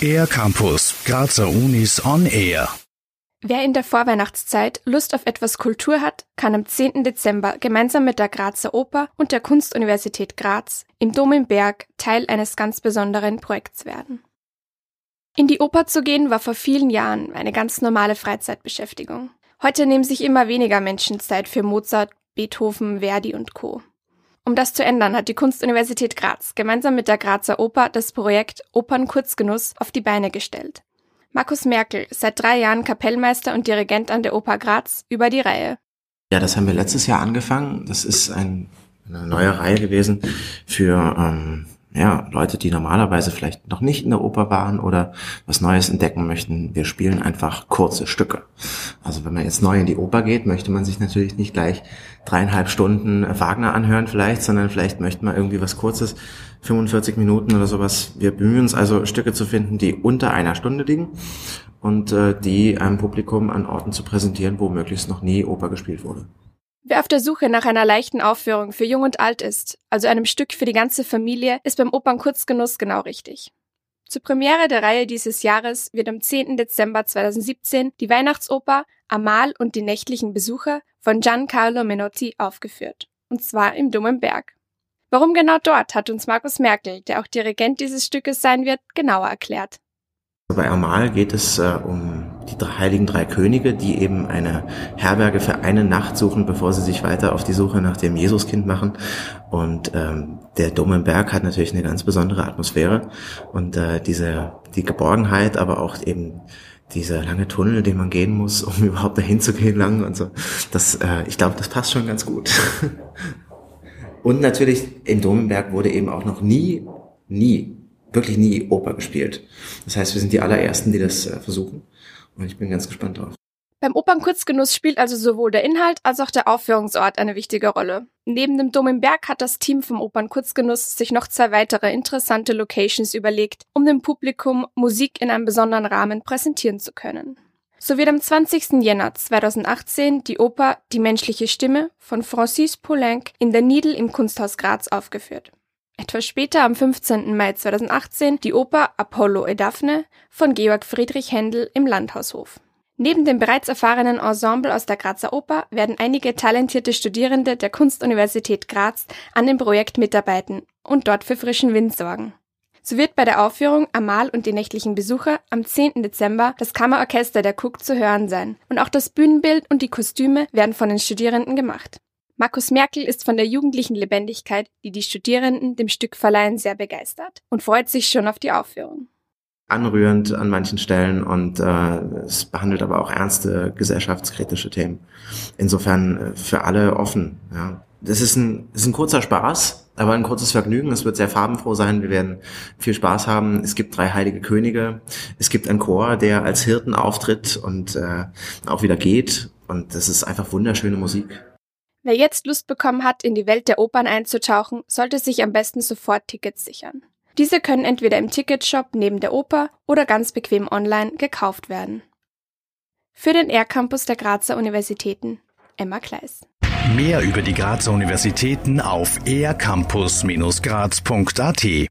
Air Campus, Grazer Unis on Air. Wer in der Vorweihnachtszeit Lust auf etwas Kultur hat, kann am 10. Dezember gemeinsam mit der Grazer Oper und der Kunstuniversität Graz im Dom im Berg Teil eines ganz besonderen Projekts werden. In die Oper zu gehen war vor vielen Jahren eine ganz normale Freizeitbeschäftigung. Heute nehmen sich immer weniger Menschen Zeit für Mozart, Beethoven, Verdi und Co. Um das zu ändern, hat die Kunstuniversität Graz gemeinsam mit der Grazer Oper das Projekt Opern Kurzgenuss auf die Beine gestellt. Markus Merkel, seit drei Jahren Kapellmeister und Dirigent an der Oper Graz, über die Reihe. Ja, das haben wir letztes Jahr angefangen. Das ist ein, eine neue Reihe gewesen für ähm, ja, Leute, die normalerweise vielleicht noch nicht in der Oper waren oder was Neues entdecken möchten, wir spielen einfach kurze Stücke. Also wenn man jetzt neu in die Oper geht, möchte man sich natürlich nicht gleich dreieinhalb Stunden Wagner anhören vielleicht, sondern vielleicht möchte man irgendwie was Kurzes, 45 Minuten oder sowas. Wir bemühen uns also Stücke zu finden, die unter einer Stunde liegen und äh, die einem Publikum an Orten zu präsentieren, wo möglichst noch nie Oper gespielt wurde. Wer auf der Suche nach einer leichten Aufführung für Jung und Alt ist, also einem Stück für die ganze Familie, ist beim Opern Kurzgenuss genau richtig. Zur Premiere der Reihe dieses Jahres wird am 10. Dezember 2017 die Weihnachtsoper Amal und die nächtlichen Besucher von Giancarlo Menotti aufgeführt. Und zwar im Dom Berg. Warum genau dort, hat uns Markus Merkel, der auch Dirigent dieses Stückes sein wird, genauer erklärt. Bei Amal geht es äh, um die drei, heiligen drei Könige, die eben eine Herberge für eine Nacht suchen, bevor sie sich weiter auf die Suche nach dem Jesuskind machen. Und ähm, der Dom Berg hat natürlich eine ganz besondere Atmosphäre und äh, diese die Geborgenheit, aber auch eben dieser lange Tunnel, den man gehen muss, um überhaupt dahin zu gehen lang und so. Das, äh, ich glaube, das passt schon ganz gut. und natürlich im Domberg wurde eben auch noch nie, nie wirklich nie Oper gespielt. Das heißt, wir sind die allerersten, die das äh, versuchen. Ich bin ganz gespannt drauf. Beim Opernkurzgenuss spielt also sowohl der Inhalt als auch der Aufführungsort eine wichtige Rolle. Neben dem Dom im Berg hat das Team vom Opernkurzgenuss sich noch zwei weitere interessante Locations überlegt, um dem Publikum Musik in einem besonderen Rahmen präsentieren zu können. So wird am 20. Jänner 2018 die Oper Die menschliche Stimme von Francis Poulenc in der Nidel im Kunsthaus Graz aufgeführt. Etwas später, am 15. Mai 2018, die Oper Apollo et Daphne von Georg Friedrich Händel im Landhaushof. Neben dem bereits erfahrenen Ensemble aus der Grazer Oper werden einige talentierte Studierende der Kunstuniversität Graz an dem Projekt mitarbeiten und dort für frischen Wind sorgen. So wird bei der Aufführung Amal und die nächtlichen Besucher am 10. Dezember das Kammerorchester der Cook zu hören sein und auch das Bühnenbild und die Kostüme werden von den Studierenden gemacht. Markus Merkel ist von der jugendlichen Lebendigkeit, die die Studierenden dem Stück verleihen, sehr begeistert und freut sich schon auf die Aufführung. Anrührend an manchen Stellen und äh, es behandelt aber auch ernste gesellschaftskritische Themen. Insofern äh, für alle offen. Ja. Das ist ein, ist ein kurzer Spaß, aber ein kurzes Vergnügen. Es wird sehr farbenfroh sein. Wir werden viel Spaß haben. Es gibt drei heilige Könige. Es gibt einen Chor, der als Hirten auftritt und äh, auch wieder geht. Und das ist einfach wunderschöne Musik. Wer jetzt Lust bekommen hat, in die Welt der Opern einzutauchen, sollte sich am besten sofort Tickets sichern. Diese können entweder im Ticketshop neben der Oper oder ganz bequem online gekauft werden. Für den R-Campus der Grazer Universitäten Emma Kleis. Mehr über die Grazer Universitäten auf ercampus-graz.at